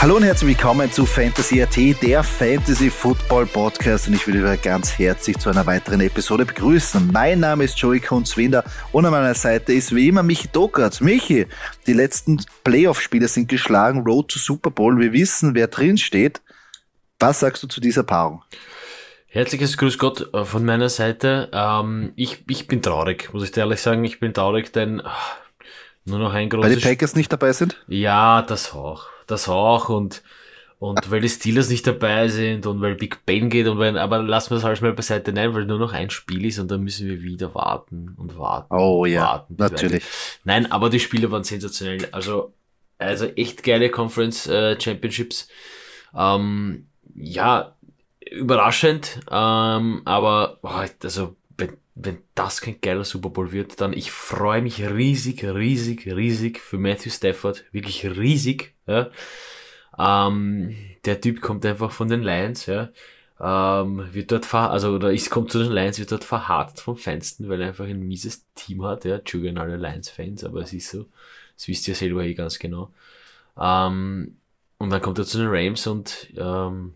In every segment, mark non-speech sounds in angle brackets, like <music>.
Hallo und herzlich willkommen zu Fantasy AT, der Fantasy Football Podcast und ich will euch ganz herzlich zu einer weiteren Episode begrüßen. Mein Name ist Joey Kunzwinder und an meiner Seite ist wie immer Michi Dokert. Michi, die letzten Playoff-Spiele sind geschlagen, Road to Super Bowl, wir wissen, wer drin steht. Was sagst du zu dieser Paarung? Herzliches Grüß Gott äh, von meiner Seite. Ähm, ich, ich bin traurig, muss ich dir ehrlich sagen. Ich bin traurig, denn ach, nur noch ein großes... Weil die Packers nicht dabei sind? Ja, das auch das auch und und weil die Steelers nicht dabei sind und weil Big Ben geht und weil, aber lassen wir das alles mal beiseite. Nein, weil nur noch ein Spiel ist und dann müssen wir wieder warten und warten. Oh ja, warten, natürlich. Nein, aber die Spiele waren sensationell. Also, also echt geile Conference äh, Championships. Ähm, ja, überraschend, ähm, aber boah, also wenn, das kein geiler Super Bowl wird, dann ich freue mich riesig, riesig, riesig für Matthew Stafford, wirklich riesig ja. Ähm, der Typ kommt einfach von den Lions, ja. Ähm, wird dort ver also oder ist kommt zu den Lions, wird dort verharzt vom Feinsten, weil er einfach ein mieses Team hat, ja. Entschuldigung alle Lions-Fans, aber es ist so. Das wisst ihr selber eh ganz genau. Ähm, und dann kommt er zu den Rams und ähm,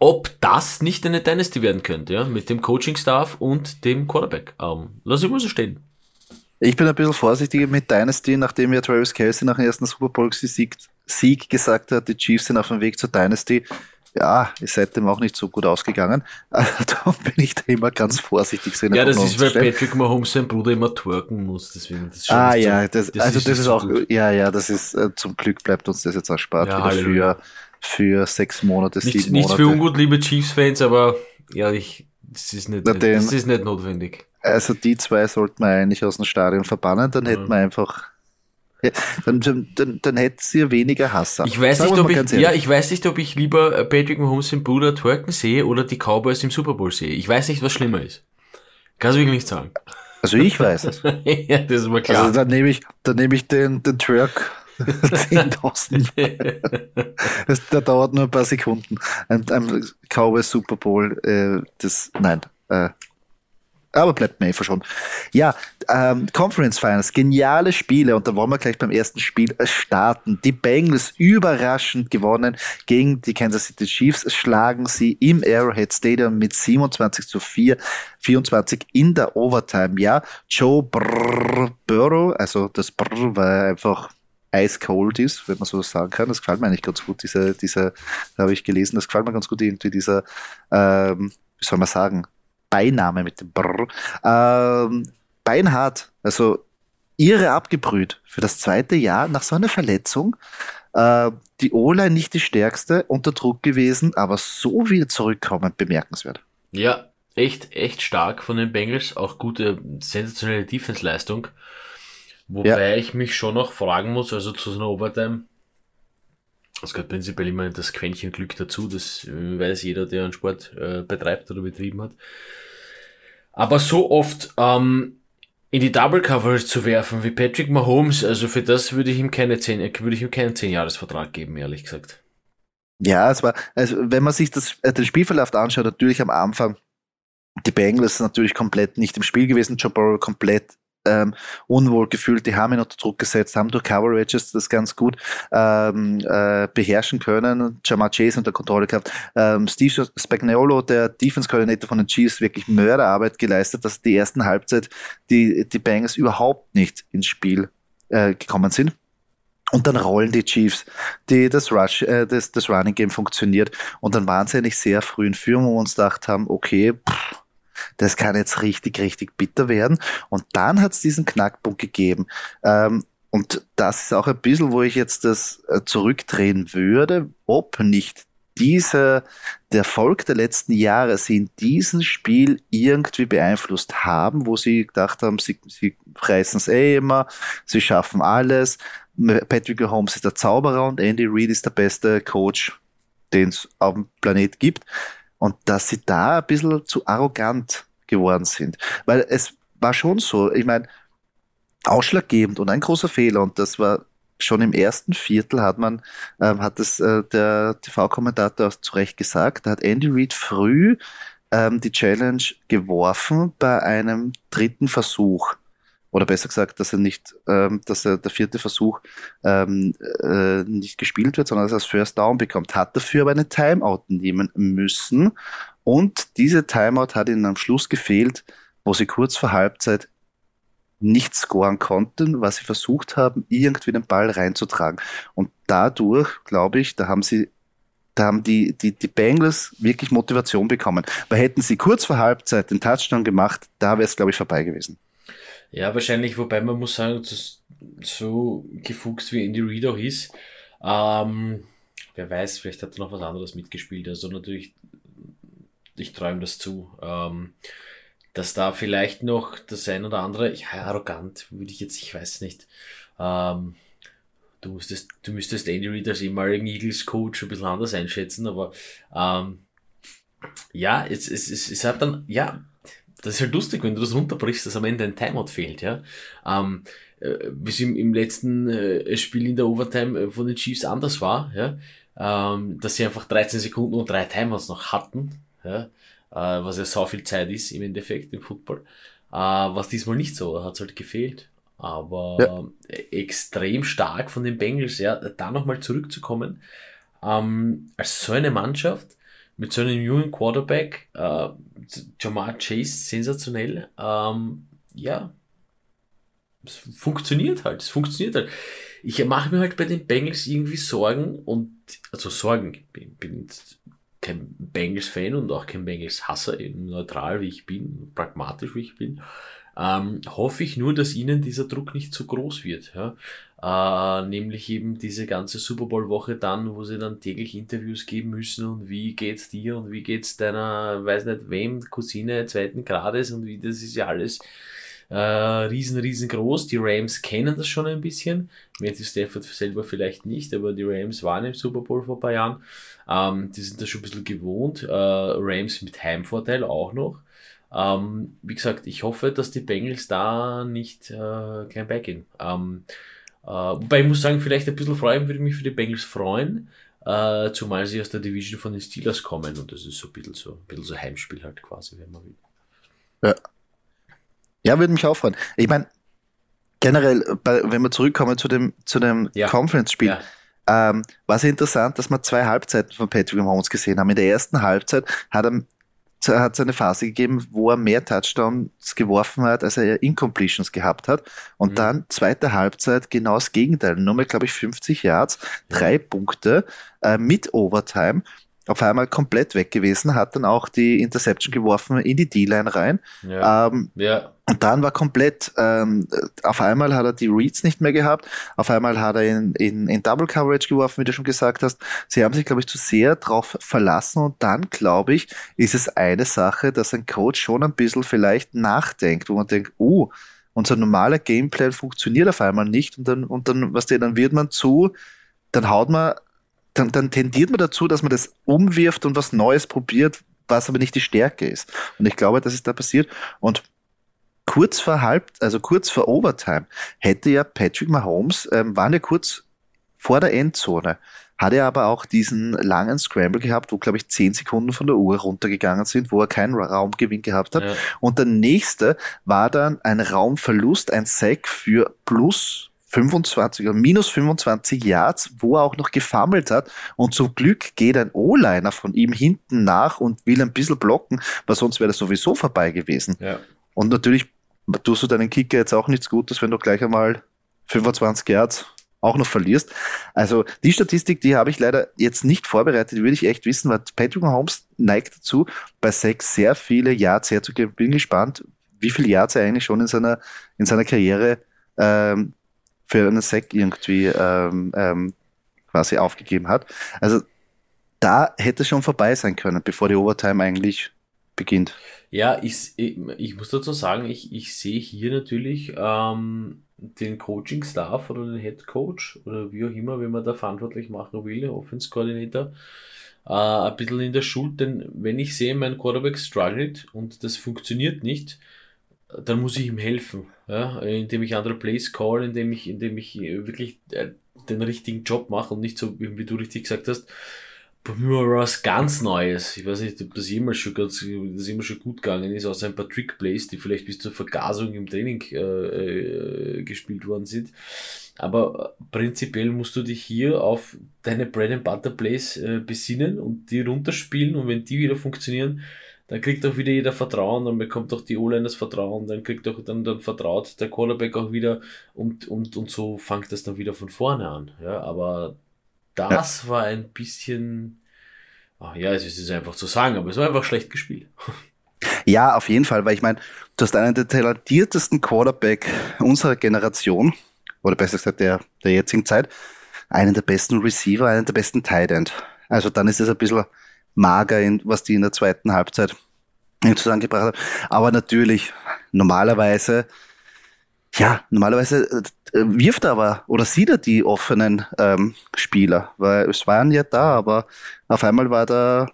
ob das nicht eine Dynasty werden könnte, ja, mit dem Coaching-Staff und dem Quarterback. Ähm, lass ich mal so stehen. Ich bin ein bisschen vorsichtig mit Dynasty, nachdem ja Travis Kelsey nach dem ersten Super Bowl Sieg, gesagt hat, die Chiefs sind auf dem Weg zur Dynasty. Ja, ist seitdem auch nicht so gut ausgegangen. <laughs> Also, da bin ich da immer ganz vorsichtig. Ja, das ist, weil Patrick Mahomes sein Bruder immer twerken muss. Deswegen das ah ja, das, das also ist das ist auch, gut. ja, ja, das ist, äh, zum Glück bleibt uns das jetzt erspart ja, wieder für, für sechs Monate, nichts, sieben nichts Monate. Nichts für ungut, liebe Chiefs-Fans, aber ja, ich, das ist nicht, den, das ist nicht notwendig. Also die zwei sollten wir eigentlich aus dem Stadion verbannen, dann hätten wir einfach dann, dann, dann, dann hätten sie weniger Hass. Ich weiß nicht, ob ich, ja, ich weiß nicht, ob ich lieber Patrick Mahomes im Bruder twerken sehe oder die Cowboys im Super Bowl sehe. Ich weiß nicht, was schlimmer ist. Kannst du wirklich nicht sagen. Also ich weiß es. <laughs> ja, das ist mal klar. Also dann nehme ich, dann nehme ich den, den Twerk 10.000. <laughs> der dauert nur ein paar Sekunden. Ein, ein Cowboys Super Bowl, äh, das, nein, äh, aber bleibt mir einfach schon. Ja, ähm, Conference Finals, geniale Spiele und da wollen wir gleich beim ersten Spiel starten. Die Bengals überraschend gewonnen gegen die Kansas City Chiefs, schlagen sie im Arrowhead Stadium mit 27 zu 4, 24 in der Overtime. Ja, Joe Brrr, Burrow, also das Brrr war einfach ice cold ist, wenn man so sagen kann. Das gefällt mir eigentlich ganz gut, diese, diese, da habe ich gelesen, das gefällt mir ganz gut, irgendwie dieser, ähm, wie soll man sagen, Beiname mit dem Brrr. Ähm, Beinhard, also irre abgebrüht für das zweite Jahr nach so einer Verletzung. Äh, die O-Line nicht die stärkste, unter Druck gewesen, aber so wieder zurückkommen, bemerkenswert. Ja, echt, echt stark von den Bengals, auch gute, sensationelle Defense-Leistung. Wobei ja. ich mich schon noch fragen muss, also zu so einer Overtime, es gehört prinzipiell immer das Quäntchen Glück dazu, das äh, weiß jeder, der einen Sport äh, betreibt oder betrieben hat. Aber so oft ähm, in die Double Coverage zu werfen wie Patrick Mahomes, also für das würde ich ihm keine zehn, würde ich ihm keinen 10-Jahres-Vertrag geben, ehrlich gesagt. Ja, es war, also wenn man sich das, äh, den Spielverlauf anschaut, natürlich am Anfang, die Bengals natürlich komplett nicht im Spiel gewesen, Joe Burrow komplett ähm, unwohl gefühlt, die haben ihn unter Druck gesetzt, haben durch Coverages das ganz gut ähm, äh, beherrschen können, Jamar Chase unter Kontrolle gehabt. Ähm, Steve Spagnolo, der Defense Coordinator von den Chiefs, wirklich Mörderarbeit geleistet, dass die ersten Halbzeit die, die Bengals überhaupt nicht ins Spiel äh, gekommen sind. Und dann rollen die Chiefs, die, das, Rush, äh, das, das Running Game funktioniert. Und dann waren sie eigentlich sehr früh in Führung, wo wir uns gedacht haben, okay, pff, das kann jetzt richtig, richtig bitter werden. Und dann hat es diesen Knackpunkt gegeben. Ähm, und das ist auch ein bisschen, wo ich jetzt das äh, zurückdrehen würde, ob nicht dieser, der Erfolg der letzten Jahre sie in diesem Spiel irgendwie beeinflusst haben, wo sie gedacht haben, sie, sie reißen es eh immer, sie schaffen alles. Patrick Holmes ist der Zauberer und Andy Reid ist der beste Coach, den es auf dem Planet gibt. Und dass sie da ein bisschen zu arrogant geworden sind. Weil es war schon so, ich meine, ausschlaggebend und ein großer Fehler, und das war schon im ersten Viertel hat man, ähm, hat es äh, der TV-Kommentator zu Recht gesagt, da hat Andy Reid früh ähm, die Challenge geworfen bei einem dritten Versuch. Oder besser gesagt, dass er nicht, ähm, dass er der vierte Versuch ähm, äh, nicht gespielt wird, sondern dass er das First Down bekommt. Hat dafür aber eine Timeout nehmen müssen und diese Timeout hat ihnen am Schluss gefehlt, wo sie kurz vor Halbzeit nicht scoren konnten, was sie versucht haben, irgendwie den Ball reinzutragen. Und dadurch, glaube ich, da haben sie da haben die, die, die Bengals wirklich Motivation bekommen. Weil hätten sie kurz vor Halbzeit den Touchdown gemacht, da wäre es, glaube ich, vorbei gewesen. Ja, wahrscheinlich, wobei man muss sagen, dass so gefuchst wie Andy Reid auch ist, ähm, wer weiß, vielleicht hat er noch was anderes mitgespielt. Also natürlich, ich träume das zu. Ähm, dass da vielleicht noch das ein oder andere, ja, arrogant, würde ich jetzt, ich weiß nicht. Ähm, du musstest, du müsstest Andy Reid als ehemaligen Eagles Coach ein bisschen anders einschätzen, aber ähm, ja, es, es, es, es hat dann, ja, das ist halt lustig, wenn du das runterbrichst, dass am Ende ein Timeout fehlt, ja. Ähm, äh, wie es im, im letzten äh, Spiel in der Overtime äh, von den Chiefs anders war, ja, ähm, dass sie einfach 13 Sekunden und drei Timeouts noch hatten, ja, äh, was ja so viel Zeit ist im Endeffekt im Football. Äh, was diesmal nicht so, hat es halt gefehlt. Aber ja. extrem stark von den Bengals, ja, da nochmal zurückzukommen. Ähm, als so eine Mannschaft mit so einem jungen Quarterback, äh, Jamar Chase, sensationell. Ähm, ja, es funktioniert halt, es funktioniert halt. Ich mache mir halt bei den Bengals irgendwie Sorgen und, also Sorgen, ich bin, kein Bengals-Fan und auch kein Bengals-Hasser, neutral wie ich bin, pragmatisch wie ich bin ähm, hoffe ich nur, dass ihnen dieser Druck nicht zu groß wird. Ja? Äh, nämlich eben diese ganze Super Bowl-Woche dann, wo sie dann täglich Interviews geben müssen und wie geht's dir und wie geht's deiner, weiß nicht wem, Cousine zweiten Grades und wie das ist ja alles äh, riesen, riesengroß. Die Rams kennen das schon ein bisschen. Matthew Stafford selber vielleicht nicht, aber die Rams waren im Super Bowl vor ein paar Jahren. Ähm, die sind da schon ein bisschen gewohnt. Äh, Rams mit Heimvorteil auch noch. Ähm, wie gesagt, ich hoffe, dass die Bengals da nicht äh, klein beigehen. Ähm, äh, wobei ich muss sagen, vielleicht ein bisschen freuen würde mich für die Bengals freuen, äh, zumal sie aus der Division von den Steelers kommen und das ist so ein bisschen so, ein bisschen so Heimspiel halt quasi, wenn man will. Ja. Ja, würde mich auch freuen. Ich meine, generell, bei, wenn wir zurückkommen zu dem, zu dem ja. Conference-Spiel, ja. ähm, war es interessant, dass wir zwei Halbzeiten von Patrick Mahomes gesehen haben. In der ersten Halbzeit hat er hat es eine Phase gegeben, wo er mehr Touchdowns geworfen hat, als er Incompletions gehabt hat. Und mhm. dann zweite Halbzeit genau das Gegenteil. Nur mal, glaube ich, 50 Yards, drei. Punkte äh, mit Overtime auf einmal komplett weg gewesen, hat dann auch die Interception geworfen in die D-Line rein. Ja. Ähm, ja. Und dann war komplett, ähm, auf einmal hat er die Reads nicht mehr gehabt, auf einmal hat er in, in, in Double Coverage geworfen, wie du schon gesagt hast. Sie haben sich, glaube ich, zu sehr drauf verlassen und dann, glaube ich, ist es eine Sache, dass ein Coach schon ein bisschen vielleicht nachdenkt, wo man denkt, oh, unser normaler Gameplan funktioniert auf einmal nicht und dann, und dann, was der, dann wird man zu, dann haut man dann, dann tendiert man dazu, dass man das umwirft und was Neues probiert, was aber nicht die Stärke ist. Und ich glaube, das ist da passiert. Und kurz vor halb, also kurz vor Overtime, hätte ja Patrick Mahomes, ähm, waren ja kurz vor der Endzone, hat er aber auch diesen langen Scramble gehabt, wo, glaube ich, zehn Sekunden von der Uhr runtergegangen sind, wo er keinen Raumgewinn gehabt hat. Ja. Und der nächste war dann ein Raumverlust, ein Sack für plus 25 oder minus 25 Yards, wo er auch noch gefammelt hat. Und zum Glück geht ein O-Liner von ihm hinten nach und will ein bisschen blocken, weil sonst wäre das sowieso vorbei gewesen. Ja. Und natürlich tust du deinen Kicker jetzt auch nichts Gutes, wenn du gleich einmal 25 Yards auch noch verlierst. Also die Statistik, die habe ich leider jetzt nicht vorbereitet, die würde ich echt wissen, weil Patrick Mahomes neigt dazu, bei sechs sehr viele Yards herzugeben. Bin gespannt, wie viele Yards er eigentlich schon in seiner, in seiner Karriere ähm, für einen Sack irgendwie ähm, ähm, quasi aufgegeben hat. Also da hätte schon vorbei sein können, bevor die Overtime eigentlich beginnt. Ja, ich, ich, muss dazu sagen, ich, ich sehe hier natürlich ähm, den Coaching-Staff oder den Head Coach oder wie auch immer, wenn man da verantwortlich machen will, Offense Coordinator, äh, ein bisschen in der Schuld, denn wenn ich sehe, mein Quarterback struggelt und das funktioniert nicht, dann muss ich ihm helfen, ja, indem ich andere Plays call, indem ich, indem ich wirklich äh, den richtigen Job mache und nicht so, wie du richtig gesagt hast, mir war was ganz Neues. Ich weiß nicht, ob das jemals schon ganz, das immer schon gut gegangen ist, außer ein paar Trickplays, die vielleicht bis zur Vergasung im Training äh, äh, gespielt worden sind. Aber prinzipiell musst du dich hier auf deine Bread and Butter Plays äh, besinnen und die runterspielen und wenn die wieder funktionieren, dann kriegt auch wieder jeder Vertrauen, dann bekommt auch die O-Line das Vertrauen, dann kriegt auch dann, dann vertraut der Quarterback auch wieder und, und, und so fängt das dann wieder von vorne an. Ja, aber das ja. war ein bisschen, ach ja, es ist einfach zu sagen, aber es war einfach schlecht gespielt. <laughs> Ja, auf jeden Fall, weil ich meine, du hast einen der talentiertesten Quarterback unserer Generation, oder besser gesagt der, der jetzigen Zeit, einen der besten Receiver, einen der besten Tight End. Also dann ist es ein bisschen mager, in, was die in der zweiten Halbzeit zusammengebracht haben. Aber natürlich, normalerweise, ja, normalerweise äh, wirft er aber oder sieht er die offenen ähm, Spieler, weil es waren ja da, aber auf einmal war da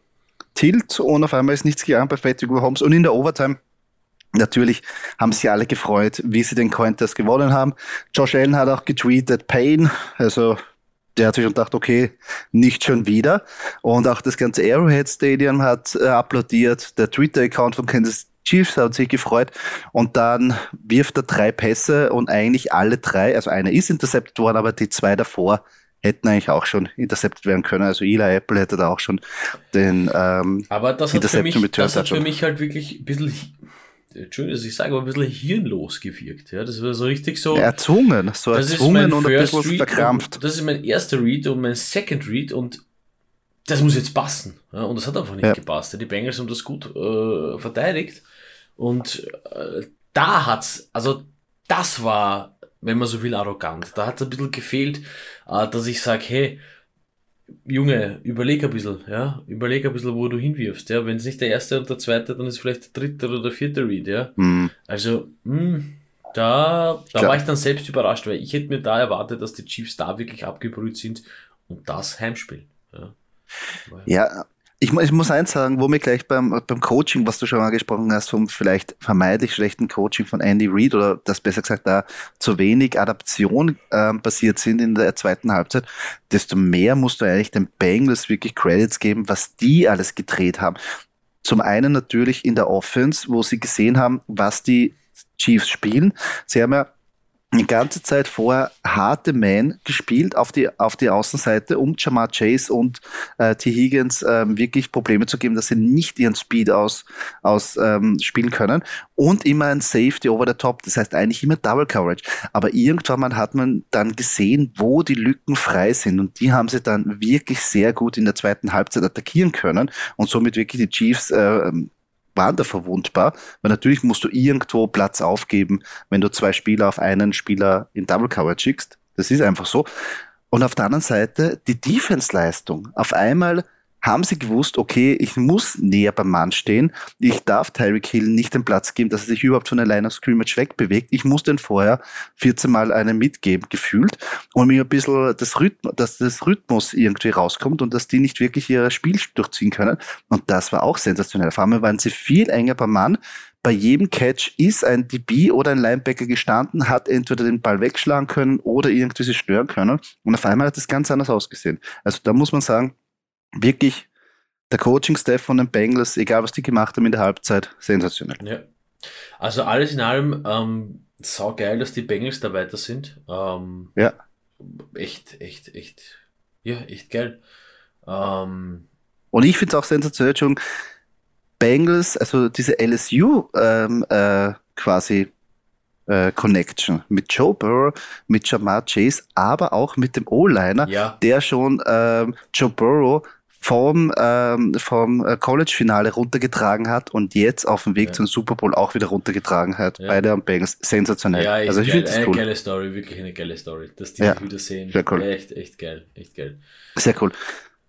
Tilt und auf einmal ist nichts gegangen bei Patrick Mahomes und in der Overtime Natürlich haben sich alle gefreut, wie sie den Cointest gewonnen haben. Josh Allen hat auch getweetet Pain, also der hat sich schon gedacht, okay, nicht schon wieder. Und auch das ganze Arrowhead Stadium hat äh, applaudiert. Der Twitter-Account von Kansas Chiefs hat sich gefreut. Und dann wirft er drei Pässe und eigentlich alle drei, also einer ist intercepted worden, aber die zwei davor hätten eigentlich auch schon intercepted werden können. Also Eli Apple hätte da auch schon den ähm, Aber das hat, für mich, das hat für mich halt wirklich ein bisschen Entschuldigung, dass ich sage, aber ein bisschen hirnlos gewirkt. Ja, das war so richtig so. Erzwungen, so erzwungen und ein bisschen Read verkrampft. das ist mein erster Read und mein Second Read und das muss jetzt passen. Ja, und das hat einfach nicht ja. gepasst. Die Bengals haben das gut äh, verteidigt. Und äh, da hat's, also das war, wenn man so will, arrogant. Da hat es ein bisschen gefehlt, äh, dass ich sage, hey, Junge, überleg ein bisschen, ja, überleg ein bisschen, wo du hinwirfst, ja, wenn es nicht der erste oder der zweite, dann ist vielleicht der dritte oder der vierte Read, ja. Mhm. Also, mh, hm, da, da war ich dann selbst überrascht, weil ich hätte mir da erwartet, dass die Chiefs da wirklich abgebrüht sind und das Heimspiel, ja. Ja, ich, ich, muss eins sagen, wo mir gleich beim, beim Coaching, was du schon angesprochen hast, vom vielleicht vermeintlich schlechten Coaching von Andy Reid oder das besser gesagt da zu wenig Adaption äh, passiert sind in der zweiten Halbzeit, desto mehr musst du eigentlich den Bengals wirklich Credits geben, was die alles gedreht haben. Zum einen natürlich in der Offense, wo sie gesehen haben, was die Chiefs spielen. Sie haben ja die ganze Zeit vorher harte Man gespielt auf die, auf die Außenseite, um Jamar Chase und äh, T. Higgins ähm, wirklich Probleme zu geben, dass sie nicht ihren Speed aus, aus ähm, spielen können. Und immer ein Safety over the top, das heißt eigentlich immer Double Coverage. Aber irgendwann mal hat man dann gesehen, wo die Lücken frei sind. Und die haben sie dann wirklich sehr gut in der zweiten Halbzeit attackieren können und somit wirklich die Chiefs äh, da verwundbar, weil natürlich musst du irgendwo Platz aufgeben, wenn du zwei Spieler auf einen Spieler in Double Cover schickst. Das ist einfach so. Und auf der anderen Seite die Defense-Leistung. Auf einmal haben sie gewusst, okay, ich muss näher beim Mann stehen. Ich darf Tyreek Hill nicht den Platz geben, dass er sich überhaupt von der Line of Scrimmage wegbewegt. Ich muss den vorher 14 Mal einen mitgeben, gefühlt, und mir ein bisschen das Rhythmus, dass das Rhythmus irgendwie rauskommt und dass die nicht wirklich ihr Spiel durchziehen können. Und das war auch sensationell. Vor allem waren sie viel enger beim Mann. Bei jedem Catch ist ein DB oder ein Linebacker gestanden, hat entweder den Ball wegschlagen können oder irgendwie sie stören können. Und auf einmal hat es ganz anders ausgesehen. Also da muss man sagen, wirklich der Coaching-Staff von den Bengals, egal was die gemacht haben in der Halbzeit, sensationell. Ja. Also alles in allem ähm, sau geil, dass die Bengals da weiter sind. Ähm, ja. Echt, echt, echt, ja, echt geil. Ähm, Und ich finde es auch sensationell schon, Bengals, also diese LSU ähm, äh, quasi äh, Connection mit Joe Burrow, mit Jamar Chase, aber auch mit dem O-Liner, ja. der schon ähm, Joe Burrow vom, ähm, vom äh, College-Finale runtergetragen hat und jetzt auf dem Weg ja. zum Super Bowl auch wieder runtergetragen hat. Ja. Beide am Bengals. Sensationell. Ja, also ich finde das eine cool. geile Story, wirklich eine geile Story. Dass die ja. sich wieder sehen. Sehr cool. Echt, echt geil. Echt geil. Sehr cool.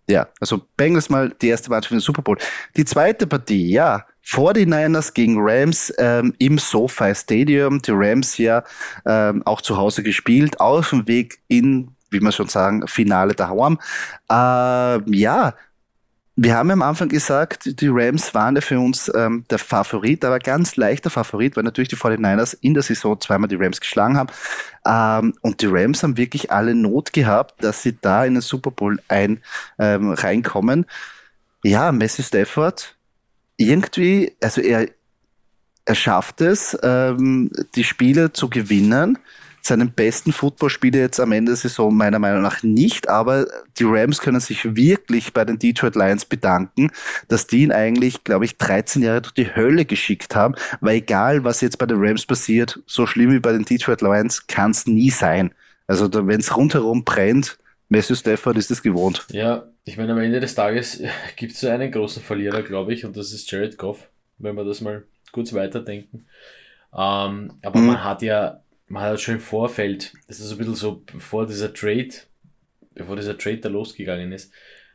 Ja, also Bengals mal die erste Mannschaft für den Super Bowl. Die zweite Partie, ja, 49ers gegen Rams ähm, im SoFi Stadium. Die Rams ja ähm, auch zu Hause gespielt, auf dem Weg in wie man schon sagen, Finale daheim. Äh, ja, wir haben am Anfang gesagt, die Rams waren ja für uns ähm, der Favorit, aber ganz leichter Favorit, weil natürlich die 49ers in der Saison zweimal die Rams geschlagen haben. Ähm, und die Rams haben wirklich alle Not gehabt, dass sie da in den Super Bowl ein, ähm, reinkommen. Ja, Messi Stafford, irgendwie, also er, er schafft es, ähm, die Spiele zu gewinnen seinen besten Footballspieler jetzt am Ende der Saison meiner Meinung nach nicht, aber die Rams können sich wirklich bei den Detroit Lions bedanken, dass die ihn eigentlich, glaube ich, 13 Jahre durch die Hölle geschickt haben, weil egal, was jetzt bei den Rams passiert, so schlimm wie bei den Detroit Lions kann es nie sein. Also wenn es rundherum brennt, Matthew Stafford ist es gewohnt. Ja, ich meine, am Ende des Tages gibt es so einen großen Verlierer, glaube ich, und das ist Jared Goff, wenn wir das mal kurz weiterdenken. Ähm, aber mhm. man hat ja man hat schon im Vorfeld, das ist ein bisschen so, bevor dieser Trade, bevor dieser Trade da losgegangen ist,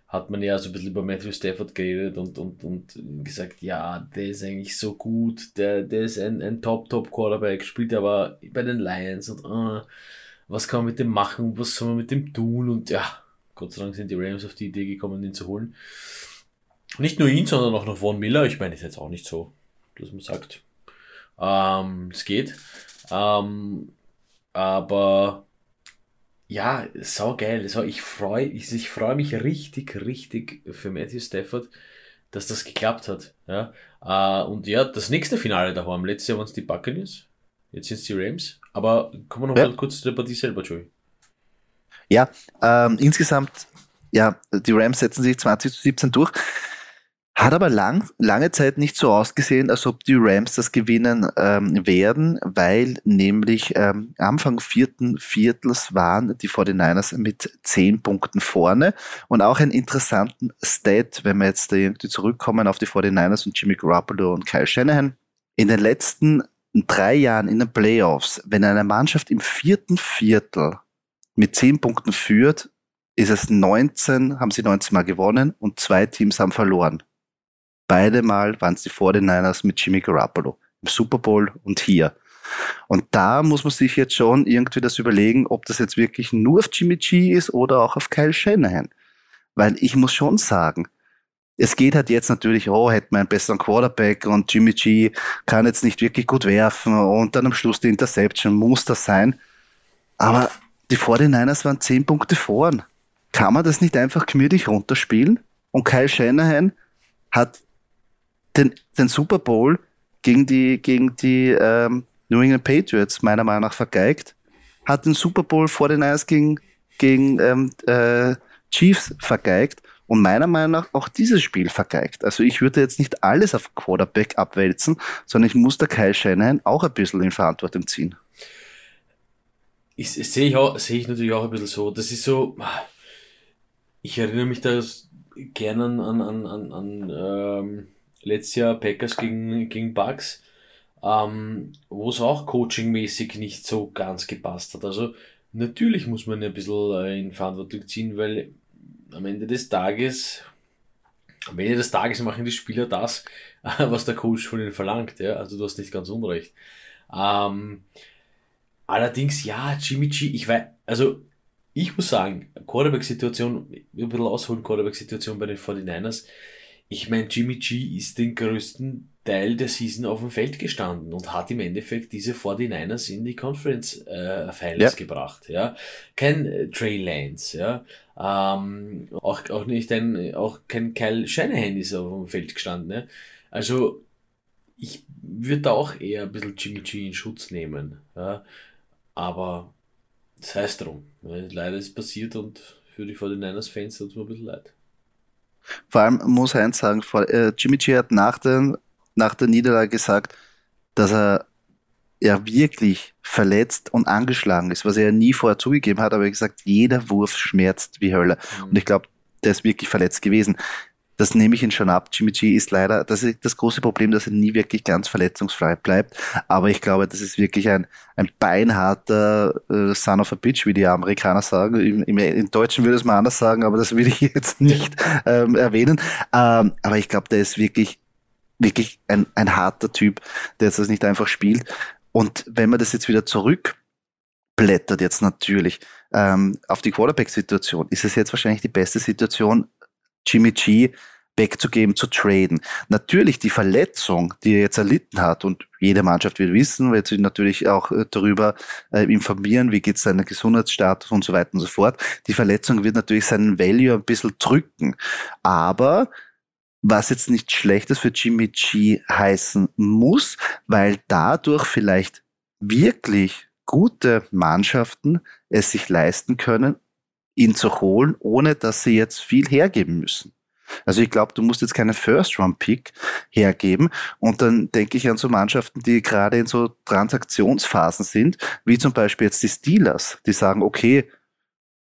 hat man ja so ein bisschen über Matthew Stafford geredet und, und, und gesagt, ja, der ist eigentlich so gut, der, der ist ein, ein Top-Top-Quarterback, spielt aber bei den Lions und uh, was kann man mit dem machen, was soll man mit dem tun und ja, Gott sei Dank sind die Rams auf die Idee gekommen, ihn zu holen. Nicht nur ihn, sondern auch noch Von Miller, ich meine, ist jetzt auch nicht so, dass man sagt, ähm, es geht. Ähm, aber ja, so geil. So, ich freue ich, ich freu mich richtig, richtig für Matthew Stafford, dass das geklappt hat. Ja? Äh, und ja, das nächste Finale da haben. Letztes Jahr waren es die Buccaneers, jetzt sind es die Rams. Aber kommen wir noch ja. mal kurz zur Partie selber, Joey. Ja, ähm, insgesamt, ja, die Rams setzen sich 20 zu 17 durch. Hat aber lang, lange Zeit nicht so ausgesehen, als ob die Rams das gewinnen ähm, werden, weil nämlich ähm, Anfang vierten Viertels waren die 49ers mit zehn Punkten vorne. Und auch einen interessanten Stat, wenn wir jetzt irgendwie zurückkommen auf die 49ers und Jimmy Garoppolo und Kyle Shanahan. In den letzten drei Jahren in den Playoffs, wenn eine Mannschaft im vierten Viertel mit zehn Punkten führt, ist es 19, haben sie 19 Mal gewonnen und zwei Teams haben verloren. Beide Mal waren es die 49ers mit Jimmy Garoppolo. Im Super Bowl und hier. Und da muss man sich jetzt schon irgendwie das überlegen, ob das jetzt wirklich nur auf Jimmy G ist oder auch auf Kyle Shanahan. Weil ich muss schon sagen, es geht halt jetzt natürlich, oh, hätte man einen besseren Quarterback und Jimmy G kann jetzt nicht wirklich gut werfen und dann am Schluss die Interception, muss das sein. Aber die 49ers waren zehn Punkte vorn. Kann man das nicht einfach gemütlich runterspielen? Und Kyle Shanahan hat den, den Super Bowl gegen die, gegen die ähm, New England Patriots meiner Meinung nach vergeigt, hat den Super Bowl vor den Eis gegen, gegen ähm, äh, Chiefs vergeigt und meiner Meinung nach auch dieses Spiel vergeigt. Also ich würde jetzt nicht alles auf Quarterback abwälzen, sondern ich muss der Kai Shanahan auch ein bisschen in Verantwortung ziehen. Ich, ich sehe ich, auch, sehe ich natürlich auch ein bisschen so. Das ist so, ich erinnere mich da gerne an, an, an, an, an ähm, letztes Jahr Packers gegen, gegen Bucks, ähm, wo es auch coachingmäßig nicht so ganz gepasst hat. Also natürlich muss man ein bisschen äh, in Verantwortung ziehen, weil am Ende des Tages, am Ende des Tages machen die Spieler das, <laughs> was der Coach von ihnen verlangt. Ja? Also du hast nicht ganz unrecht. Ähm, allerdings, ja, Jimmy G, ich weiß, also ich muss sagen, Quarterback-Situation, ein bisschen ausholen, Quarterback-Situation bei den 49ers, ich meine, Jimmy G ist den größten Teil der Season auf dem Feld gestanden und hat im Endeffekt diese 49ers in die Conference äh, Finals ja. gebracht. Ja, kein äh, Trey Lance, ja, ähm, auch auch nicht ein auch kein Kyle Shanahan ist auf dem Feld gestanden. Ja? Also ich würde da auch eher ein bisschen Jimmy G in Schutz nehmen. Ja? Aber das heißt drum. Leider ist es passiert und für die 49ers-Fans tut es mir ein bisschen leid. Vor allem muss eins sagen, äh, Jimmy G hat nach, den, nach der Niederlage gesagt, dass er ja wirklich verletzt und angeschlagen ist, was er ja nie vorher zugegeben hat, aber er hat gesagt, jeder Wurf schmerzt wie Hölle. Mhm. Und ich glaube, der ist wirklich verletzt gewesen das nehme ich ihn schon ab. Jimmy G ist leider, das ist das große Problem, dass er nie wirklich ganz verletzungsfrei bleibt. Aber ich glaube, das ist wirklich ein, ein beinharter äh, Son of a Bitch, wie die Amerikaner sagen. Im, im, Im, Deutschen würde es mal anders sagen, aber das will ich jetzt nicht ähm, erwähnen. Ähm, aber ich glaube, der ist wirklich, wirklich ein, ein harter Typ, der jetzt das nicht einfach spielt. Und wenn man das jetzt wieder zurückblättert, jetzt natürlich ähm, auf die Quarterback-Situation, ist es jetzt wahrscheinlich die beste Situation, Jimmy G wegzugeben, zu traden. Natürlich die Verletzung, die er jetzt erlitten hat und jede Mannschaft wird wissen, wird sich natürlich auch äh, darüber äh, informieren, wie geht es seinem Gesundheitsstatus und so weiter und so fort. Die Verletzung wird natürlich seinen Value ein bisschen drücken. Aber was jetzt nicht Schlechtes für Jimmy G heißen muss, weil dadurch vielleicht wirklich gute Mannschaften es sich leisten können, ihn zu holen, ohne dass sie jetzt viel hergeben müssen. Also ich glaube, du musst jetzt keinen First-Round-Pick hergeben. Und dann denke ich an so Mannschaften, die gerade in so Transaktionsphasen sind, wie zum Beispiel jetzt die Steelers, die sagen, okay,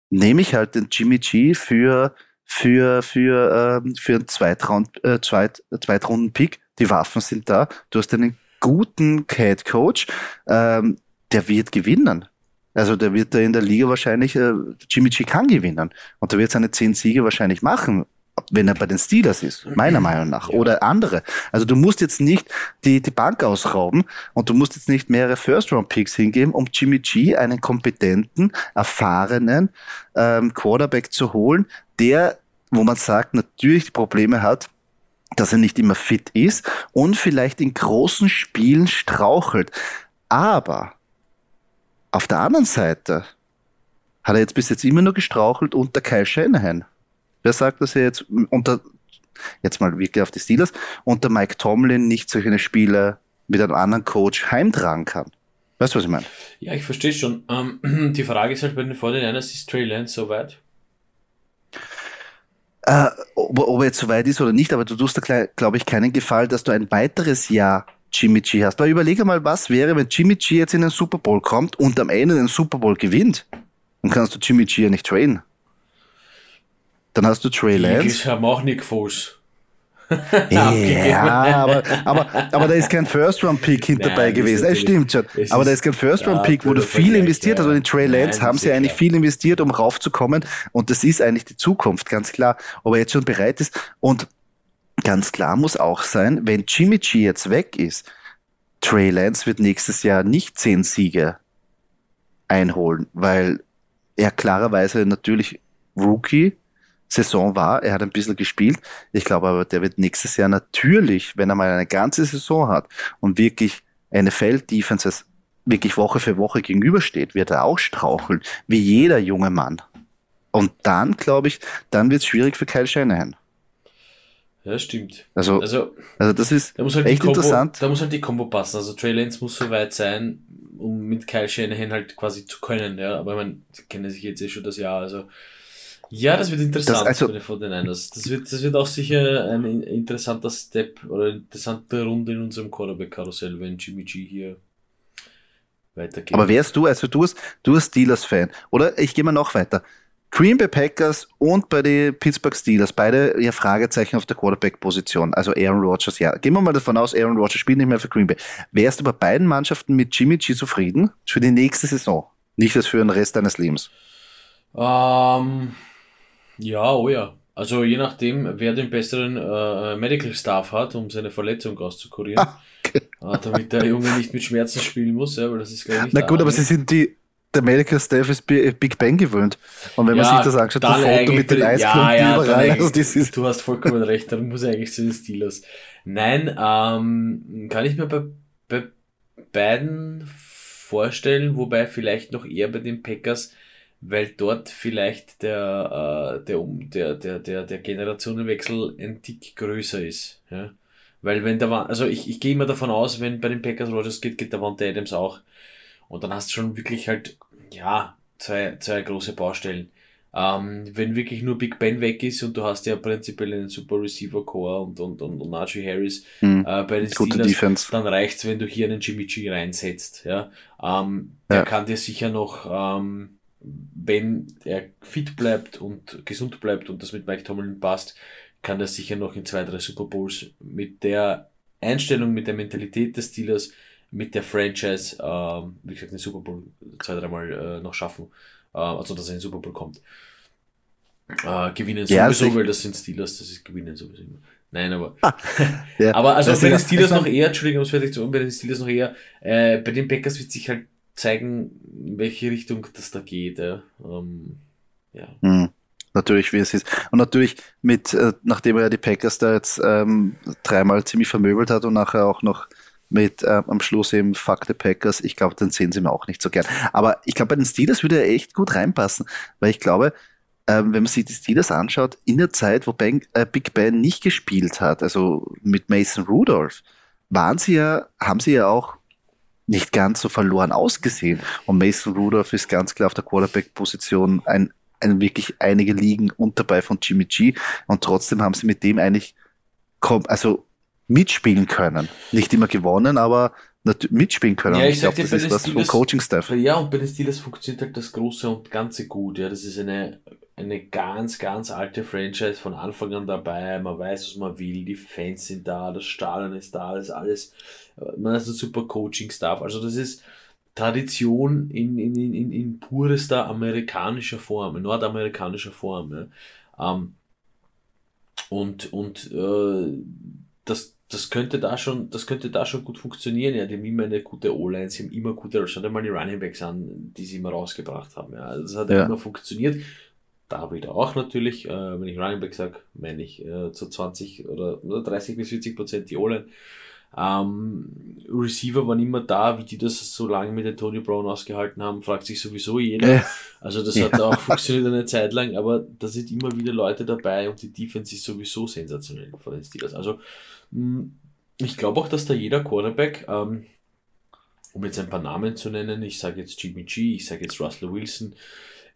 nehme ich halt den Jimmy G für, für, für, ähm, für einen Zweitraund, äh, Zweit, Zweitrunden-Pick. Die Waffen sind da. Du hast einen guten Head Coach, ähm, der wird gewinnen. Also der wird da in der Liga wahrscheinlich, äh, Jimmy G kann gewinnen. Und der wird seine zehn Siege wahrscheinlich machen wenn er bei den Steelers ist, meiner Meinung nach, oder andere. Also du musst jetzt nicht die, die Bank ausrauben und du musst jetzt nicht mehrere First-Round-Picks hingeben, um Jimmy G, einen kompetenten, erfahrenen ähm, Quarterback zu holen, der, wo man sagt, natürlich Probleme hat, dass er nicht immer fit ist und vielleicht in großen Spielen strauchelt. Aber auf der anderen Seite hat er jetzt bis jetzt immer nur gestrauchelt unter Kyle Shanahan. Wer sagt, dass er jetzt unter, jetzt mal wirklich auf die Steelers, unter Mike Tomlin nicht solche Spiele mit einem anderen Coach heimtragen kann? Weißt du, was ich meine? Ja, ich verstehe schon. Ähm, <clears throat> die Frage ist halt bei den 49ers, ist Trey Lance so weit? Äh, ob, ob, er jetzt so weit ist oder nicht, aber du tust da, glaube ich, keinen Gefallen, dass du ein weiteres Jahr Jimmy G hast. Weil überlege mal, was wäre, wenn Jimmy G jetzt in den Super Bowl kommt und am Ende den Super Bowl gewinnt. Dann kannst du Jimmy G ja nicht trainen. Dann hast du Trey Lance. Eagles haben auch Nick Foles. <laughs> ja, aber, aber, aber da ist kein First-Round-Pick hinter dabei gewesen. Es stimmt schon. Aber da ist kein First-Round-Pick, ja, wo du viel investiert hast. Und in Trey Lance Nein, haben sie eigentlich klar. viel investiert, um raufzukommen. Und das ist eigentlich die Zukunft, ganz klar. Ob er jetzt schon bereit ist. Und ganz klar muss auch sein, wenn Jimmy G jetzt weg ist, Trey Lance wird nächstes Jahr nicht zehn Siege einholen, weil er klarerweise natürlich Rookie Saison war. Er hat ein bisschen gespielt. Ich glaube aber, der wird nächstes Jahr natürlich, wenn er mal eine ganze Saison hat und wirklich eine Feld-Defenses wirklich Woche für Woche gegenübersteht, wird er auch straucheln, wie jeder junge Mann. Und dann, glaube ich, dann wird es schwierig für Kyle Shanahan. Ja, stimmt. Also, also, also das ist halt echt Combo, interessant. Da muss halt die Kombo passen. Also Trey Lance muss so weit sein, um mit Kyle Shanahan halt quasi zu können. Ja, aber man kennen sich jetzt eh schon das Jahr. Also ja, das wird interessant das, also, von den Niners. Das wird, das wird auch sicher ein interessanter Step oder eine interessante Runde in unserem Quarterback-Karussell, wenn Jimmy G hier weitergeht. Aber wärst du, also du bist, du bist Steelers-Fan, oder? Ich gehe mal noch weiter. Green Bay Packers und bei den Pittsburgh Steelers, beide ja Fragezeichen auf der Quarterback-Position. Also Aaron Rodgers, ja. Gehen wir mal davon aus, Aaron Rodgers spielt nicht mehr für Green Bay. Wärst du bei beiden Mannschaften mit Jimmy G zufrieden für die nächste Saison? Nicht als für den Rest deines Lebens? Ähm, ja, oh ja. Also je nachdem, wer den besseren äh, Medical Staff hat, um seine Verletzung auszukurieren. Ah, okay. äh, damit der Junge nicht mit Schmerzen spielen muss, ja, weil das ist ich nicht. Na gut, aber sie sind die, der Medical Staff ist Big Bang gewöhnt. Und wenn ja, man sich das anschaut, das Foto mit den Eisklumpen ja, ja, überall. Also das ist du hast vollkommen <laughs> recht, dann muss er eigentlich zu den Steelers. Nein, ähm, kann ich mir bei, bei beiden vorstellen, wobei vielleicht noch eher bei den Packers, weil dort vielleicht der, äh, der, der, der, der, der Generationenwechsel ein Tick größer ist. Ja? Weil wenn der also ich, ich gehe immer davon aus, wenn bei den Packers Rogers geht, geht der Wante Adams auch. Und dann hast du schon wirklich halt, ja, zwei, zwei große Baustellen. Ähm, wenn wirklich nur Big Ben weg ist und du hast ja prinzipiell einen super Receiver Core und, und, und, und Najee Harris hm. äh, bei den Steelers, Defense. dann reicht's, wenn du hier einen Jimmy G reinsetzt. Ja? Ähm, der ja. kann dir sicher noch ähm, wenn er fit bleibt und gesund bleibt und das mit Mike Tomlin passt, kann er sicher noch in zwei, drei Super Bowls mit der Einstellung, mit der Mentalität des Steelers, mit der Franchise, äh, wie gesagt, den Super Bowl zwei, dreimal äh, noch schaffen. Äh, also, dass er in den Super Bowl kommt. Äh, gewinnen ja, sowieso, also weil das sind Steelers, das ist gewinnen sowieso. Nein, aber. <laughs> ja. Aber also bei den Steelers noch eher, Entschuldigung, um es fertig zu machen, bei den Steelers noch eher, äh, bei den Packers wird sich halt zeigen, in welche Richtung das da geht. Ja. Ähm, ja. Hm. natürlich, wie es ist. Und natürlich mit, äh, nachdem er ja die Packers da jetzt ähm, dreimal ziemlich vermöbelt hat und nachher auch noch mit äh, am Schluss eben Fuck the Packers, ich glaube, den sehen sie mir auch nicht so gern. Aber ich glaube, bei den Steelers würde er echt gut reinpassen, weil ich glaube, ähm, wenn man sich die Steelers anschaut, in der Zeit, wo ben, äh, Big Ben nicht gespielt hat, also mit Mason Rudolph, waren sie ja, haben sie ja auch nicht ganz so verloren ausgesehen. Und Mason Rudolph ist ganz klar auf der Quarterback-Position ein, ein wirklich einige Ligen und dabei von Jimmy G. Und trotzdem haben sie mit dem eigentlich also mitspielen können. Nicht immer gewonnen, aber mitspielen können. Ja, ich, ich glaube, das ist was vom Coaching-Staff. Ja, und bei den Steelers funktioniert halt das Große und Ganze gut. Ja, das ist eine, eine ganz, ganz alte Franchise von Anfang an dabei. Man weiß, was man will. Die Fans sind da, das Stadion ist da, das alles. Man hat ein super Coaching-Staff. Also, das ist Tradition in, in, in, in purester amerikanischer Form, in nordamerikanischer Form. Ja. Ähm, und und äh, das, das könnte da schon, das könnte da schon gut funktionieren. Ja, die haben immer eine gute O-Line, sie haben immer gute, schau dir mal die Running Backs an, die sie immer rausgebracht haben. Ja, das hat ja. immer funktioniert. Da wieder auch natürlich, äh, wenn ich Running Back sage, meine ich äh, zu 20 oder, oder 30 bis 40 Prozent die O-Line. Ähm, Receiver waren immer da, wie die das so lange mit Antonio Brown ausgehalten haben, fragt sich sowieso jeder. Also das hat auch funktioniert eine Zeit lang, aber da sind immer wieder Leute dabei und die Defense ist sowieso sensationell von den Steelers. Also hm, ich glaube auch, dass da jeder Quarterback, ähm, um jetzt ein paar Namen zu nennen, ich sage jetzt Jimmy G, ich sage jetzt Russell Wilson,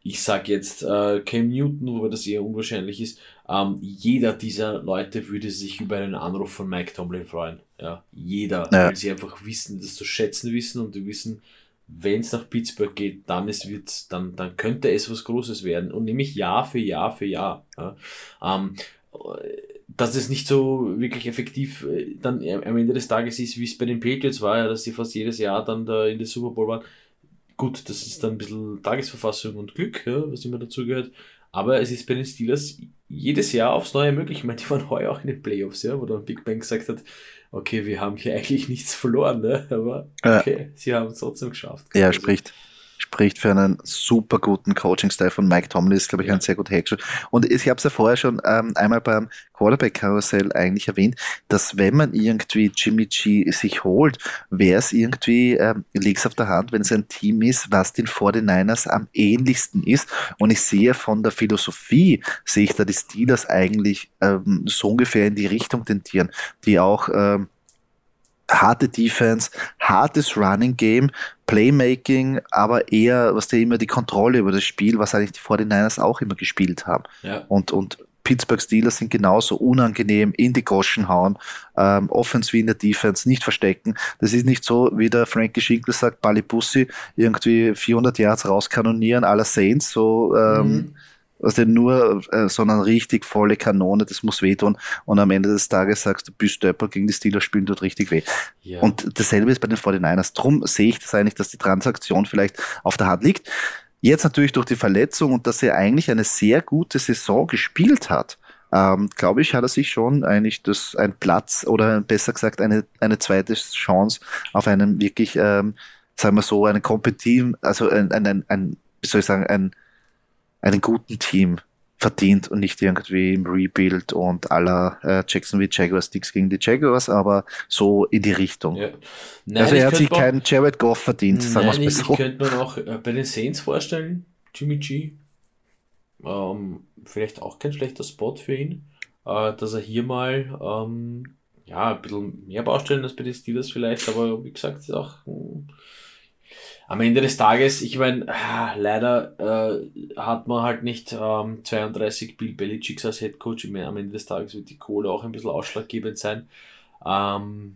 ich sage jetzt äh, Cam Newton, wobei das eher unwahrscheinlich ist, ähm, jeder dieser Leute würde sich über einen Anruf von Mike Tomlin freuen. Ja, jeder, ja. weil sie einfach wissen, das zu schätzen wissen und die wissen, wenn es nach Pittsburgh geht, dann es wird, dann, dann könnte es was Großes werden. Und nämlich Jahr für Jahr für Jahr. Ja. Ähm, dass es nicht so wirklich effektiv äh, dann am Ende des Tages ist, wie es bei den Patriots war, ja, dass sie fast jedes Jahr dann da in der Super Bowl waren. Gut, das ist dann ein bisschen Tagesverfassung und Glück, ja, was immer dazugehört. Aber es ist bei den Steelers jedes Jahr aufs Neue möglich. Ich meine, die waren heuer auch in den Playoffs, ja, wo dann Big Bang gesagt hat, okay, wir haben hier <laughs> eigentlich nichts verloren, ne? aber okay, ja. sie haben es trotzdem geschafft. Ja, also, spricht spricht für einen super guten Coaching-Style von Mike Tomlin, ist, glaube ich, ein sehr guter Headcoach. Und ich habe es ja vorher schon ähm, einmal beim Quarterback-Karussell eigentlich erwähnt, dass wenn man irgendwie Jimmy G sich holt, wäre es irgendwie, ähm, liegt auf der Hand, wenn es ein Team ist, was den 49ers am ähnlichsten ist. Und ich sehe von der Philosophie, sehe ich da die Steelers eigentlich ähm, so ungefähr in die Richtung tendieren, die auch ähm, harte Defense, hartes Running Game, Playmaking, aber eher, was der immer die Kontrolle über das Spiel, was eigentlich die 49ers auch immer gespielt haben. Ja. Und, und Pittsburgh Steelers sind genauso unangenehm, in die Goschen hauen, ähm, Offense wie in der Defense, nicht verstecken. Das ist nicht so, wie der Frankie Schinkel sagt, Ballibussi, irgendwie 400 Yards rauskanonieren, aller Saints, so, ähm, mhm also nur, äh, sondern richtig volle Kanone, das muss wehtun. Und am Ende des Tages sagst du, bist Döpper gegen die Steelers spielen tut richtig weh. Ja. Und dasselbe ist bei den 49ers. Drum sehe ich das eigentlich, dass die Transaktion vielleicht auf der Hand liegt. Jetzt natürlich durch die Verletzung und dass er eigentlich eine sehr gute Saison gespielt hat, ähm, glaube ich, hat er sich schon eigentlich das ein Platz oder besser gesagt eine, eine zweite Chance auf einen wirklich, ähm, sagen wir so, einen kompetitiven, also ein, ein, ein, ein wie soll ich sagen, ein einen guten Team verdient und nicht irgendwie im Rebuild und aller äh, Jacksonville Jaguars Sticks gegen die Jaguars, aber so in die Richtung. Ja. Nein, also er hat sich keinen Jared Goff verdient, sagen wir es mal so. Ich könnte mir auch äh, bei den Saints vorstellen, Jimmy G, ähm, vielleicht auch kein schlechter Spot für ihn, äh, dass er hier mal ähm, ja, ein bisschen mehr Baustellen als bei den Steelers vielleicht, aber wie gesagt, ist auch mh, am Ende des Tages, ich meine, ah, leider äh, hat man halt nicht ähm, 32 Bill Belichick als Head Coach. Am Ende des Tages wird die Kohle auch ein bisschen ausschlaggebend sein. Ähm,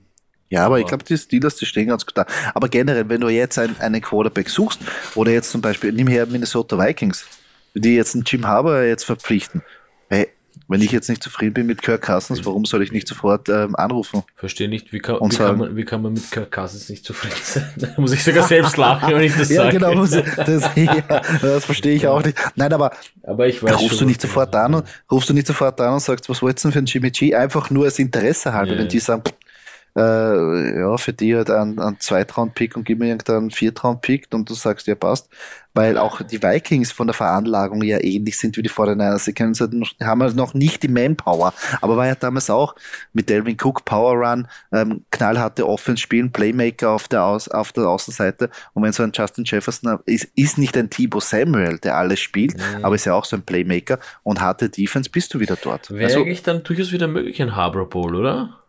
ja, aber, aber ich glaube, die Steelers, die stehen ganz gut da. Aber generell, wenn du jetzt einen, einen Quarterback suchst, oder jetzt zum Beispiel, nimm her Minnesota Vikings, die jetzt einen Jim Harbour jetzt verpflichten, hey, wenn ich jetzt nicht zufrieden bin mit Kirk Cousins, warum soll ich nicht sofort ähm, anrufen? Verstehe nicht, wie kann, wie, kann man, wie kann man mit Kirk Cousins nicht zufrieden sein? <laughs> da muss ich sogar selbst lachen, wenn ich das <laughs> ja, sage. Genau, muss, das, <laughs> ja, das verstehe ich auch nicht. Nein, aber, aber ich weiß rufst schon, du nicht sofort an und rufst du nicht sofort an und sagst, was wolltest du denn für ein Jimmy G? Einfach nur als Interesse halber, ja. wenn die sagen, äh, ja, für die halt einen, einen Zweitraum-Pick und gib mir irgendeinen Viertraum-Pick und du sagst, ja, passt. Weil auch die Vikings von der Veranlagung ja ähnlich sind wie die 49ers. Sie können halt noch, haben halt noch nicht die Manpower. Aber war ja damals auch mit Delvin Cook Power Run, ähm, knallharte Offense spielen, Playmaker auf der, Aus, auf der Außenseite. Und wenn so ein Justin Jefferson ist, ist nicht ein Thibaut Samuel, der alles spielt, mhm. aber ist ja auch so ein Playmaker und harte Defense, bist du wieder dort. Wäre also, eigentlich dann durchaus wieder möglich ein Harbor Bowl, oder?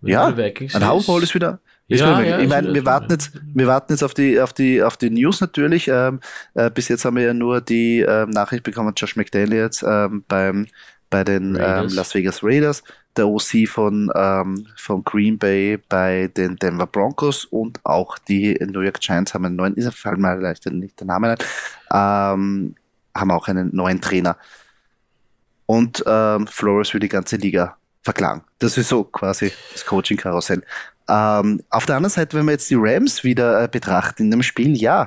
Ja, ein Bowl ist wieder, ja, ja, ich meine, wir warten jetzt, wir warten jetzt auf die, auf die, auf die News natürlich. Ähm, äh, bis jetzt haben wir ja nur die ähm, Nachricht bekommen, Josh McDaniels ähm, beim, bei den ähm, Las Vegas Raiders, der OC von, ähm, von Green Bay bei den Denver Broncos und auch die New York Giants haben einen neuen, ist fällt mal leicht nicht der Name ein, ähm, haben auch einen neuen Trainer. Und Flores will die ganze Liga verklagen. Das ist so quasi das Coaching-Karussell. Ähm, auf der anderen Seite, wenn wir jetzt die Rams wieder äh, betrachten in dem Spiel, ja,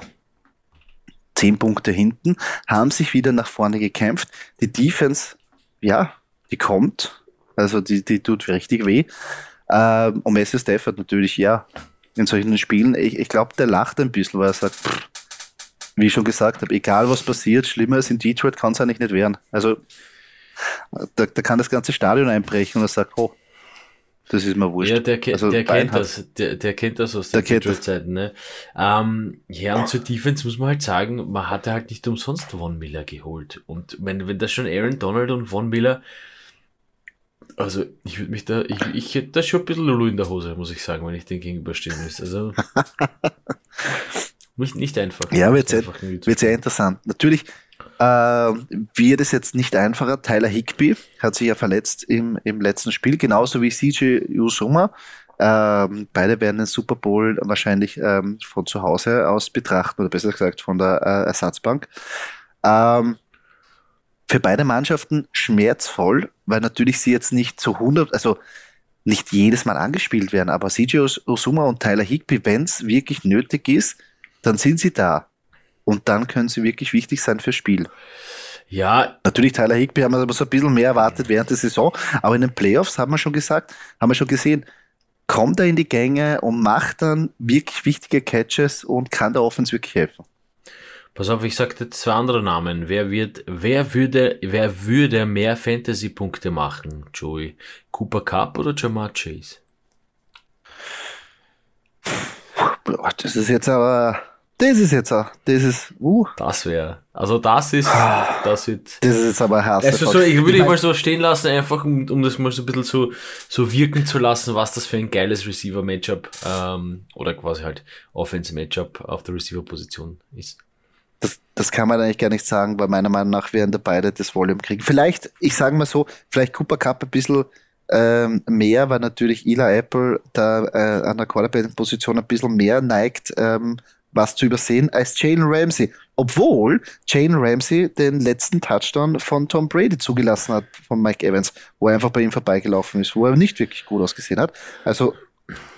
zehn Punkte hinten, haben sich wieder nach vorne gekämpft. Die Defense, ja, die kommt, also die, die tut richtig weh. Ähm, und Messi Stafford natürlich, ja, in solchen Spielen, ich, ich glaube, der lacht ein bisschen, weil er sagt, pff, wie ich schon gesagt habe, egal was passiert, schlimmer als in Detroit kann es eigentlich nicht werden. Also da, da kann das ganze Stadion einbrechen und er sagt, oh, das ist mir wurscht. Ja, der, also der kennt das, der, der kennt das aus der Zeiten, ne? Ähm, ja, und zur Defense muss man halt sagen, man hatte halt nicht umsonst Von Miller geholt. Und wenn, wenn das schon Aaron Donald und Von Miller, also ich würde mich da, ich, ich hätte da schon ein bisschen Lulu in der Hose, muss ich sagen, wenn ich den gegenüberstehen müsste. Also <laughs> nicht, nicht einfach. Ja, wird sehr, wird sehr interessant. Natürlich, wird es jetzt nicht einfacher. Tyler Higby hat sich ja verletzt im, im letzten Spiel, genauso wie CJ Usuma. Ähm, beide werden den Super Bowl wahrscheinlich ähm, von zu Hause aus betrachten, oder besser gesagt von der äh, Ersatzbank. Ähm, für beide Mannschaften schmerzvoll, weil natürlich sie jetzt nicht zu 100, also nicht jedes Mal angespielt werden, aber CJ Osuma und Tyler Higby, wenn es wirklich nötig ist, dann sind sie da. Und dann können sie wirklich wichtig sein fürs Spiel. Ja. Natürlich, Tyler Higby haben wir aber so ein bisschen mehr erwartet während der Saison. Aber in den Playoffs haben wir schon gesagt, haben wir schon gesehen, kommt er in die Gänge und macht dann wirklich wichtige Catches und kann der Offense wirklich helfen. Pass auf, ich sagte zwei andere Namen. Wer wird, wer würde, wer würde mehr Fantasy-Punkte machen, Joey? Cooper Cup oder Jamar Chase? Das ist jetzt aber, das ist jetzt, das ist, uh. Das wäre, also das ist, ah, das wird. Das ist jetzt aber hart. Also so, ich würde ich mal so stehen lassen, einfach um, um das mal so ein bisschen so, so wirken zu lassen, was das für ein geiles Receiver-Matchup, ähm, oder quasi halt Offense-Matchup auf der Receiver-Position ist. Das, das kann man eigentlich gar nicht sagen, weil meiner Meinung nach werden da beide das Volume kriegen. Vielleicht, ich sage mal so, vielleicht Cooper Cup ein bisschen ähm, mehr, weil natürlich Eli Apple da äh, an der Quarterback-Position ein bisschen mehr neigt, ähm, was zu übersehen als Jalen Ramsey. Obwohl Jalen Ramsey den letzten Touchdown von Tom Brady zugelassen hat, von Mike Evans, wo er einfach bei ihm vorbeigelaufen ist, wo er nicht wirklich gut ausgesehen hat. Also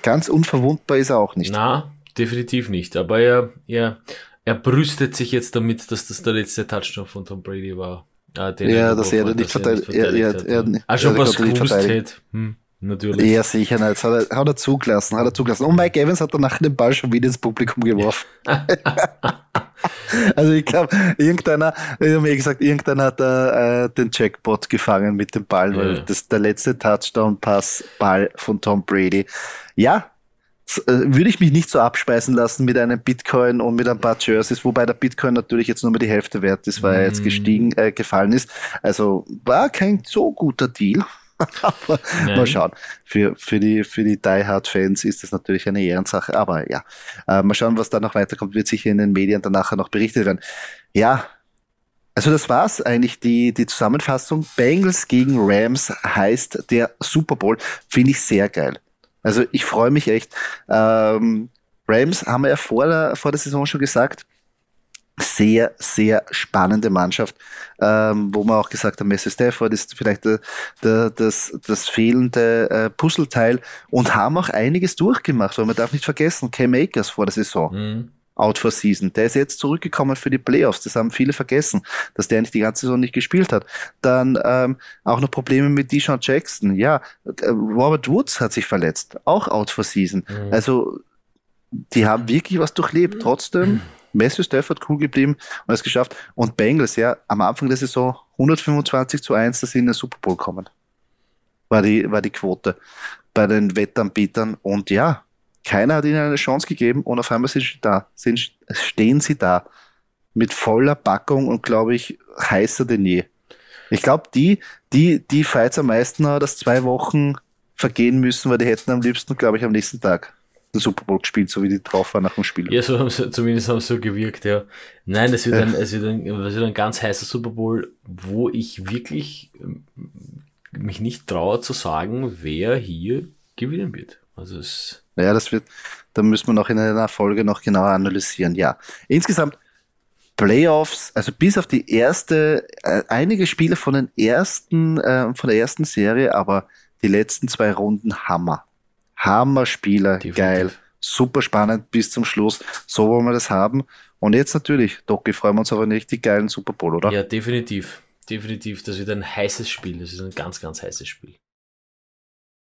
ganz unverwundbar ist er auch nicht. Na, definitiv nicht. Aber er, er, er brüstet sich jetzt damit, dass das der letzte Touchdown von Tom Brady war. Ah, ja, dass er nicht verteidigt, hat. Ah, schon was gewusst hätte. Hm. Natürlich. Ja, sicher nicht. Hat er, hat er zugelassen, hat er zugelassen. Und Mike Evans hat danach den Ball schon wieder ins Publikum geworfen. <laughs> also ich glaube, irgendeiner, ich habe mir gesagt, irgendeiner hat äh, den Jackpot gefangen mit dem Ball, weil das ist der letzte Touchdown-Pass-Ball von Tom Brady. Ja, äh, würde ich mich nicht so abspeisen lassen mit einem Bitcoin und mit ein paar Jerseys, wobei der Bitcoin natürlich jetzt nur mal die Hälfte wert ist, weil er jetzt mm. gestiegen, äh, gefallen ist. Also war kein so guter Deal. Mal schauen. Für, für die, für die Die Hard Fans ist das natürlich eine Ehrensache. Aber ja, äh, mal schauen, was da noch weiterkommt. Wird sicher in den Medien danach noch berichtet werden. Ja, also das war's eigentlich, die, die Zusammenfassung. Bengals gegen Rams heißt der Super Bowl. Finde ich sehr geil. Also ich freue mich echt. Ähm, Rams haben wir ja vor der, vor der Saison schon gesagt, sehr, sehr spannende Mannschaft, ähm, wo man auch gesagt hat, Messi Stafford ist vielleicht der, der, das, das fehlende äh, Puzzleteil und haben auch einiges durchgemacht, weil man darf nicht vergessen, Cam Akers vor der Saison. Mhm. out for season. Der ist jetzt zurückgekommen für die Playoffs. Das haben viele vergessen, dass der nicht die ganze Saison nicht gespielt hat. Dann ähm, auch noch Probleme mit Deshaun Jackson. Ja, äh, Robert Woods hat sich verletzt, auch out for season. Mhm. Also die haben wirklich was durchlebt. Trotzdem <clears throat> Matthew Stafford cool geblieben und es geschafft. Und Bengals, ja, am Anfang der Saison 125 zu 1, dass sie in den Super Bowl kommen. War die, war die Quote bei den Wettanbietern. Und ja, keiner hat ihnen eine Chance gegeben und auf einmal sind sie da, sind, stehen sie da mit voller Packung und glaube ich heißer denn je. Ich glaube, die, die, die Fights am meisten, dass zwei Wochen vergehen müssen, weil die hätten am liebsten, glaube ich, am nächsten Tag den Super Bowl gespielt, so wie die drauf waren nach dem Spiel. Ja, so haben sie, zumindest haben sie so gewirkt, ja. Nein, es wird, ein, es, wird ein, es wird ein ganz heißer Super Bowl, wo ich wirklich ähm, mich nicht traue zu sagen, wer hier gewinnen wird. Also es naja, das wird, da müssen wir noch in einer Folge noch genauer analysieren. Ja, insgesamt Playoffs, also bis auf die erste, äh, einige Spiele von den ersten, äh, von der ersten Serie, aber die letzten zwei Runden Hammer. Hammer-Spieler, geil, super spannend bis zum Schluss. So wollen wir das haben. Und jetzt natürlich, Doki, freuen wir uns auf einen richtig geilen Super Bowl, oder? Ja, definitiv. Definitiv. Das wird ein heißes Spiel. Das ist ein ganz, ganz heißes Spiel.